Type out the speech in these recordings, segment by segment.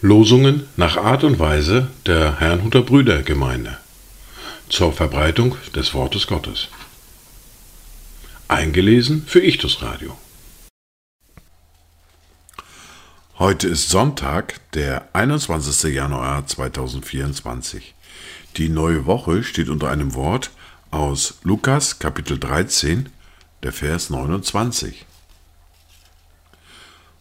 Losungen nach Art und Weise der Herrnhuter Brüdergemeinde zur Verbreitung des Wortes Gottes. Eingelesen für Ichtus Radio. Heute ist Sonntag, der 21. Januar 2024. Die neue Woche steht unter einem Wort aus Lukas Kapitel 13, der Vers 29.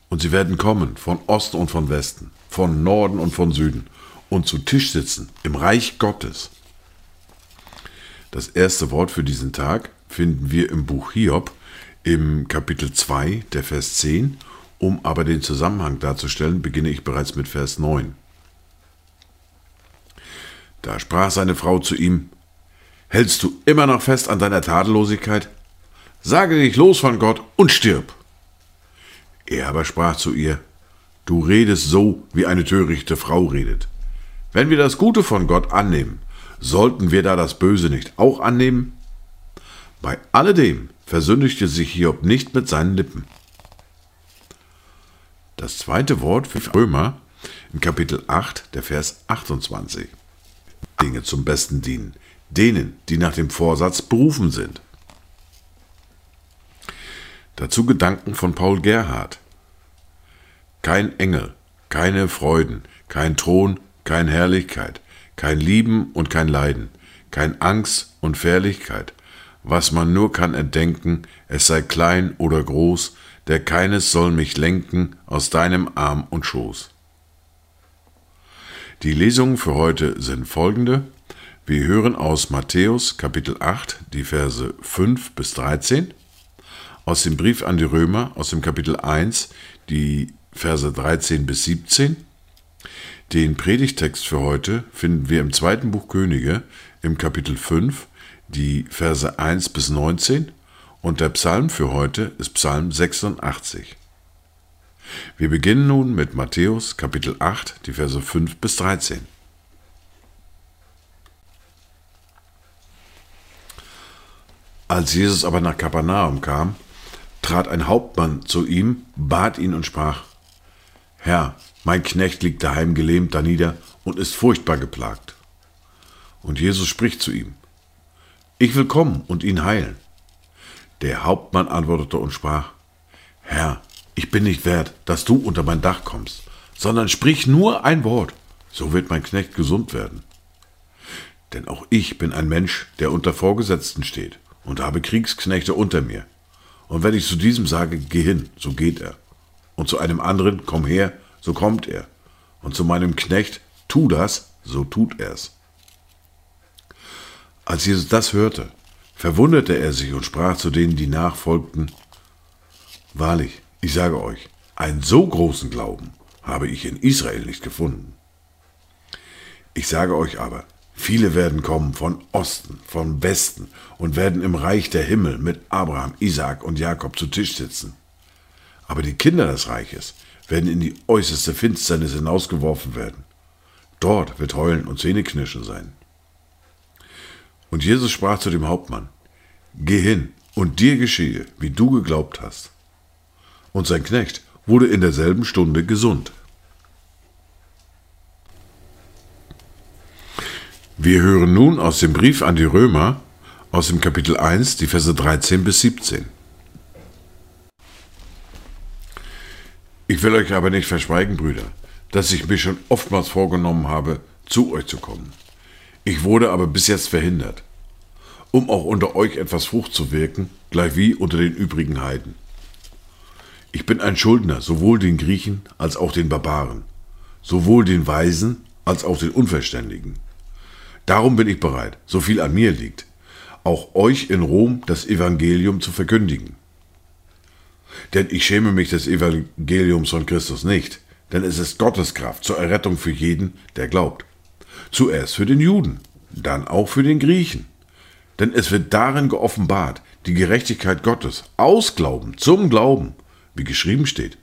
Und sie werden kommen von Osten und von Westen, von Norden und von Süden und zu Tisch sitzen im Reich Gottes. Das erste Wort für diesen Tag finden wir im Buch Hiob im Kapitel 2, der Vers 10 um aber den Zusammenhang darzustellen, beginne ich bereits mit Vers 9. Da sprach seine Frau zu ihm, Hältst du immer noch fest an deiner Tadellosigkeit? Sage dich los von Gott und stirb. Er aber sprach zu ihr, Du redest so, wie eine törichte Frau redet. Wenn wir das Gute von Gott annehmen, sollten wir da das Böse nicht auch annehmen? Bei alledem versündigte sich Hiob nicht mit seinen Lippen. Das zweite Wort für Römer im Kapitel 8, der Vers 28. Dinge zum Besten dienen, denen, die nach dem Vorsatz berufen sind. Dazu Gedanken von Paul Gerhard. Kein Engel, keine Freuden, kein Thron, kein Herrlichkeit, kein Lieben und kein Leiden, kein Angst und Fährlichkeit, was man nur kann erdenken, es sei klein oder groß, der keines soll mich lenken aus deinem Arm und Schoß. Die Lesungen für heute sind folgende. Wir hören aus Matthäus Kapitel 8 die Verse 5 bis 13, aus dem Brief an die Römer aus dem Kapitel 1 die Verse 13 bis 17. Den Predigtext für heute finden wir im zweiten Buch Könige im Kapitel 5 die Verse 1 bis 19 und der Psalm für heute ist Psalm 86. Wir beginnen nun mit Matthäus Kapitel 8, die Verse 5 bis 13. Als Jesus aber nach Kapernaum kam, trat ein Hauptmann zu ihm, bat ihn und sprach, Herr, mein Knecht liegt daheim gelähmt danieder und ist furchtbar geplagt. Und Jesus spricht zu ihm, Ich will kommen und ihn heilen. Der Hauptmann antwortete und sprach, Herr, ich bin nicht wert, dass du unter mein Dach kommst, sondern sprich nur ein Wort, so wird mein Knecht gesund werden. Denn auch ich bin ein Mensch, der unter Vorgesetzten steht und habe Kriegsknechte unter mir. Und wenn ich zu diesem sage, geh hin, so geht er. Und zu einem anderen, komm her, so kommt er. Und zu meinem Knecht, tu das, so tut er's. Als Jesus das hörte, verwunderte er sich und sprach zu denen, die nachfolgten, Wahrlich, ich sage euch, einen so großen Glauben habe ich in Israel nicht gefunden. Ich sage euch aber, viele werden kommen von Osten, von Westen und werden im Reich der Himmel mit Abraham, Isaak und Jakob zu Tisch sitzen. Aber die Kinder des Reiches werden in die äußerste Finsternis hinausgeworfen werden. Dort wird Heulen und Zähneknirschen sein. Und Jesus sprach zu dem Hauptmann, Geh hin, und dir geschehe, wie du geglaubt hast. Und sein Knecht wurde in derselben Stunde gesund. Wir hören nun aus dem Brief an die Römer, aus dem Kapitel 1, die Verse 13 bis 17. Ich will euch aber nicht verschweigen, Brüder, dass ich mir schon oftmals vorgenommen habe, zu euch zu kommen. Ich wurde aber bis jetzt verhindert, um auch unter euch etwas Frucht zu wirken, gleichwie unter den übrigen Heiden. Ich bin ein Schuldner, sowohl den Griechen als auch den Barbaren, sowohl den Weisen als auch den Unverständigen. Darum bin ich bereit, so viel an mir liegt, auch euch in Rom das Evangelium zu verkündigen. Denn ich schäme mich des Evangeliums von Christus nicht, denn es ist Gottes Kraft zur Errettung für jeden, der glaubt. Zuerst für den Juden, dann auch für den Griechen. Denn es wird darin geoffenbart, die Gerechtigkeit Gottes, aus Glauben zum Glauben, wie geschrieben steht.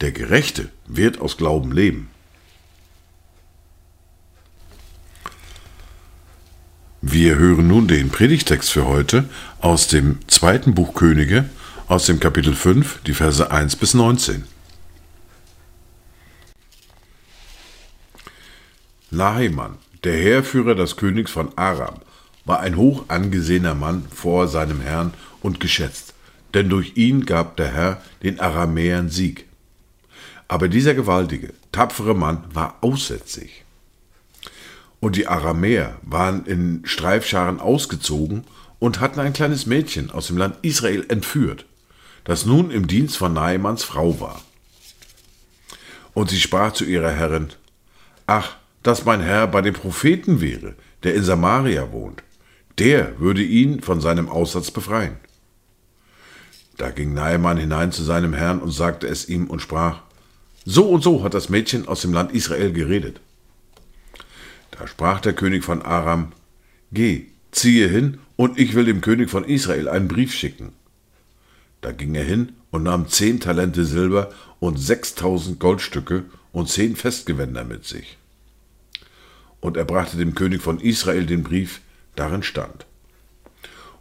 Der Gerechte wird aus Glauben leben. Wir hören nun den Predigtext für heute aus dem zweiten Buch Könige, aus dem Kapitel 5, die Verse 1 bis 19. Nahemann, der Heerführer des Königs von Aram, war ein hoch angesehener Mann vor seinem Herrn und geschätzt, denn durch ihn gab der Herr den Aramäern Sieg. Aber dieser gewaltige, tapfere Mann war aussätzig. Und die Aramäer waren in Streifscharen ausgezogen und hatten ein kleines Mädchen aus dem Land Israel entführt, das nun im Dienst von Naemanns Frau war. Und sie sprach zu ihrer Herrin, Ach, dass mein Herr bei dem Propheten wäre, der in Samaria wohnt, der würde ihn von seinem Aussatz befreien. Da ging Naemann hinein zu seinem Herrn und sagte es ihm und sprach, So und so hat das Mädchen aus dem Land Israel geredet. Da sprach der König von Aram, Geh, ziehe hin, und ich will dem König von Israel einen Brief schicken. Da ging er hin und nahm zehn Talente Silber und sechstausend Goldstücke und zehn Festgewänder mit sich. Und er brachte dem König von Israel den Brief, darin stand.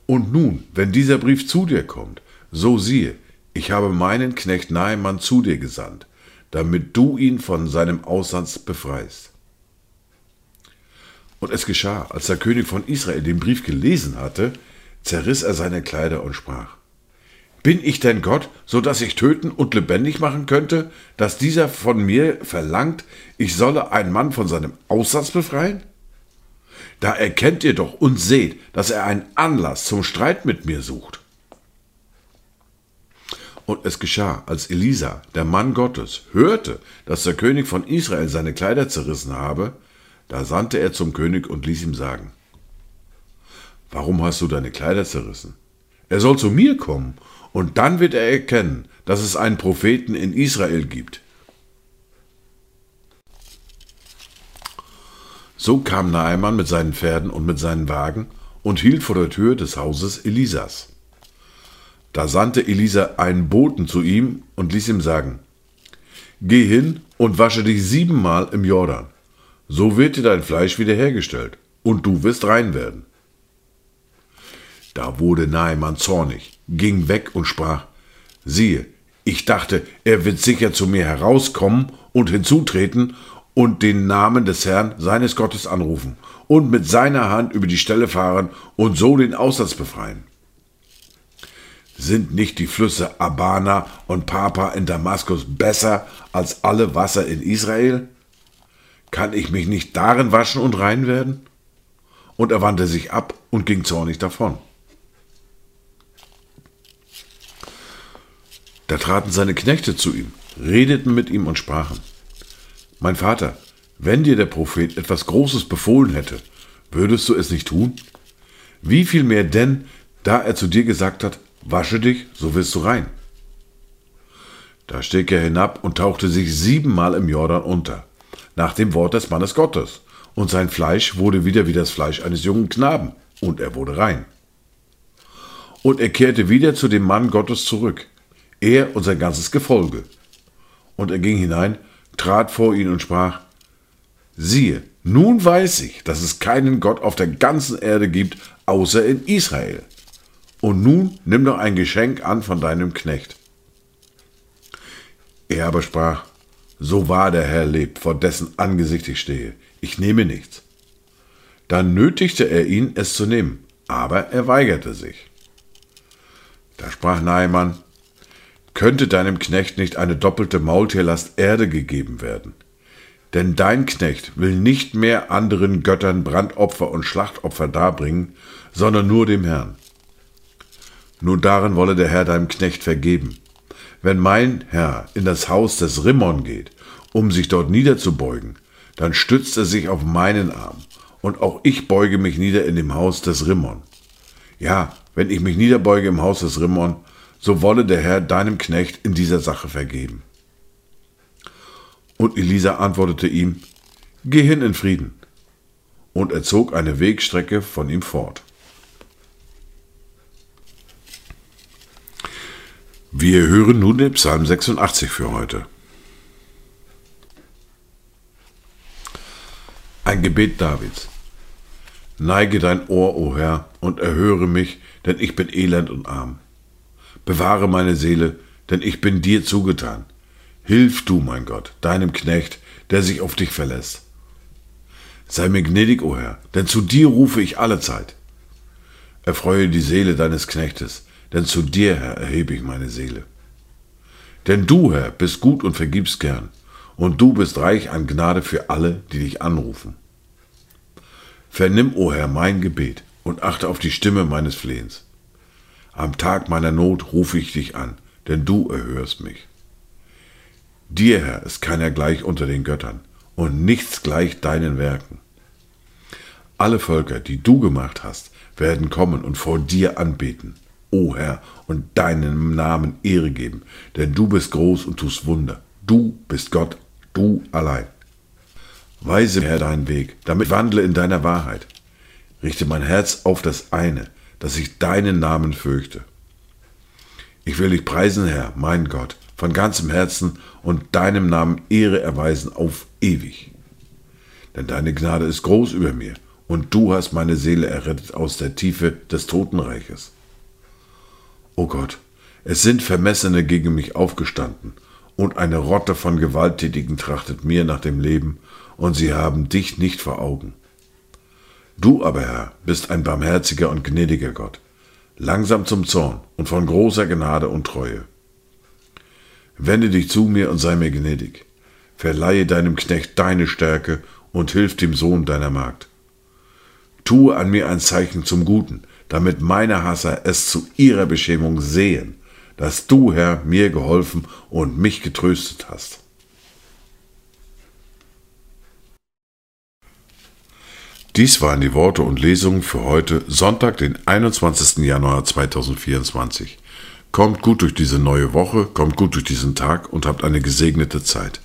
Und nun, wenn dieser Brief zu dir kommt, so siehe, ich habe meinen Knecht Naemann zu dir gesandt, damit du ihn von seinem Aussatz befreist. Und es geschah, als der König von Israel den Brief gelesen hatte, zerriss er seine Kleider und sprach, Bin ich denn Gott, so dass ich töten und lebendig machen könnte, dass dieser von mir verlangt, ich solle einen Mann von seinem Aussatz befreien? Da erkennt ihr doch und seht, dass er einen Anlass zum Streit mit mir sucht. Und es geschah, als Elisa, der Mann Gottes, hörte, dass der König von Israel seine Kleider zerrissen habe, da sandte er zum König und ließ ihm sagen, Warum hast du deine Kleider zerrissen? Er soll zu mir kommen, und dann wird er erkennen, dass es einen Propheten in Israel gibt. So kam Naaman mit seinen Pferden und mit seinen Wagen und hielt vor der Tür des Hauses Elisas. Da sandte Elisa einen Boten zu ihm und ließ ihm sagen, Geh hin und wasche dich siebenmal im Jordan so wird dir dein Fleisch wiederhergestellt, und du wirst rein werden. Da wurde Naemann zornig, ging weg und sprach, siehe, ich dachte, er wird sicher zu mir herauskommen und hinzutreten und den Namen des Herrn seines Gottes anrufen und mit seiner Hand über die Stelle fahren und so den Aussatz befreien. Sind nicht die Flüsse Abana und Papa in Damaskus besser als alle Wasser in Israel? Kann ich mich nicht darin waschen und rein werden? Und er wandte sich ab und ging zornig davon. Da traten seine Knechte zu ihm, redeten mit ihm und sprachen, Mein Vater, wenn dir der Prophet etwas Großes befohlen hätte, würdest du es nicht tun? Wie viel mehr denn, da er zu dir gesagt hat, wasche dich, so wirst du rein. Da stieg er hinab und tauchte sich siebenmal im Jordan unter nach dem Wort des Mannes Gottes. Und sein Fleisch wurde wieder wie das Fleisch eines jungen Knaben, und er wurde rein. Und er kehrte wieder zu dem Mann Gottes zurück, er und sein ganzes Gefolge. Und er ging hinein, trat vor ihn und sprach, siehe, nun weiß ich, dass es keinen Gott auf der ganzen Erde gibt, außer in Israel. Und nun nimm doch ein Geschenk an von deinem Knecht. Er aber sprach, so wahr der Herr lebt, vor dessen Angesicht ich stehe. Ich nehme nichts. Dann nötigte er ihn, es zu nehmen, aber er weigerte sich. Da sprach Naaman, könnte deinem Knecht nicht eine doppelte Maultierlast Erde gegeben werden? Denn dein Knecht will nicht mehr anderen Göttern Brandopfer und Schlachtopfer darbringen, sondern nur dem Herrn. Nun darin wolle der Herr deinem Knecht vergeben, wenn mein Herr in das Haus des Rimmon geht, um sich dort niederzubeugen, dann stützt er sich auf meinen Arm, und auch ich beuge mich nieder in dem Haus des Rimmon. Ja, wenn ich mich niederbeuge im Haus des Rimmon, so wolle der Herr deinem Knecht in dieser Sache vergeben. Und Elisa antwortete ihm, Geh hin in Frieden. Und er zog eine Wegstrecke von ihm fort. Wir hören nun den Psalm 86 für heute. Ein Gebet Davids. Neige dein Ohr, o Herr, und erhöre mich, denn ich bin elend und arm. Bewahre meine Seele, denn ich bin dir zugetan. Hilf du, mein Gott, deinem Knecht, der sich auf dich verlässt. Sei mir gnädig, o Herr, denn zu dir rufe ich alle Zeit. Erfreue die Seele deines Knechtes, denn zu dir, Herr, erhebe ich meine Seele. Denn du, Herr, bist gut und vergibst gern, und du bist reich an Gnade für alle, die dich anrufen. Vernimm, o Herr, mein Gebet und achte auf die Stimme meines Flehens. Am Tag meiner Not rufe ich dich an, denn du erhörst mich. Dir, Herr, ist keiner gleich unter den Göttern, und nichts gleich deinen Werken. Alle Völker, die du gemacht hast, werden kommen und vor dir anbeten, o Herr, und deinem Namen Ehre geben, denn du bist groß und tust Wunder. Du bist Gott, du allein. Weise, Herr, deinen Weg, damit wandle in deiner Wahrheit. Richte mein Herz auf das eine, dass ich deinen Namen fürchte. Ich will dich preisen, Herr, mein Gott, von ganzem Herzen und deinem Namen Ehre erweisen auf ewig. Denn deine Gnade ist groß über mir, und du hast meine Seele errettet aus der Tiefe des Totenreiches. O Gott, es sind Vermessene gegen mich aufgestanden, und eine Rotte von Gewalttätigen trachtet mir nach dem Leben, und sie haben dich nicht vor Augen. Du aber, Herr, bist ein barmherziger und gnädiger Gott, langsam zum Zorn und von großer Gnade und Treue. Wende dich zu mir und sei mir gnädig. Verleihe deinem Knecht deine Stärke und hilf dem Sohn deiner Magd. Tue an mir ein Zeichen zum Guten, damit meine Hasser es zu ihrer Beschämung sehen, dass du, Herr, mir geholfen und mich getröstet hast. Dies waren die Worte und Lesungen für heute, Sonntag, den 21. Januar 2024. Kommt gut durch diese neue Woche, kommt gut durch diesen Tag und habt eine gesegnete Zeit.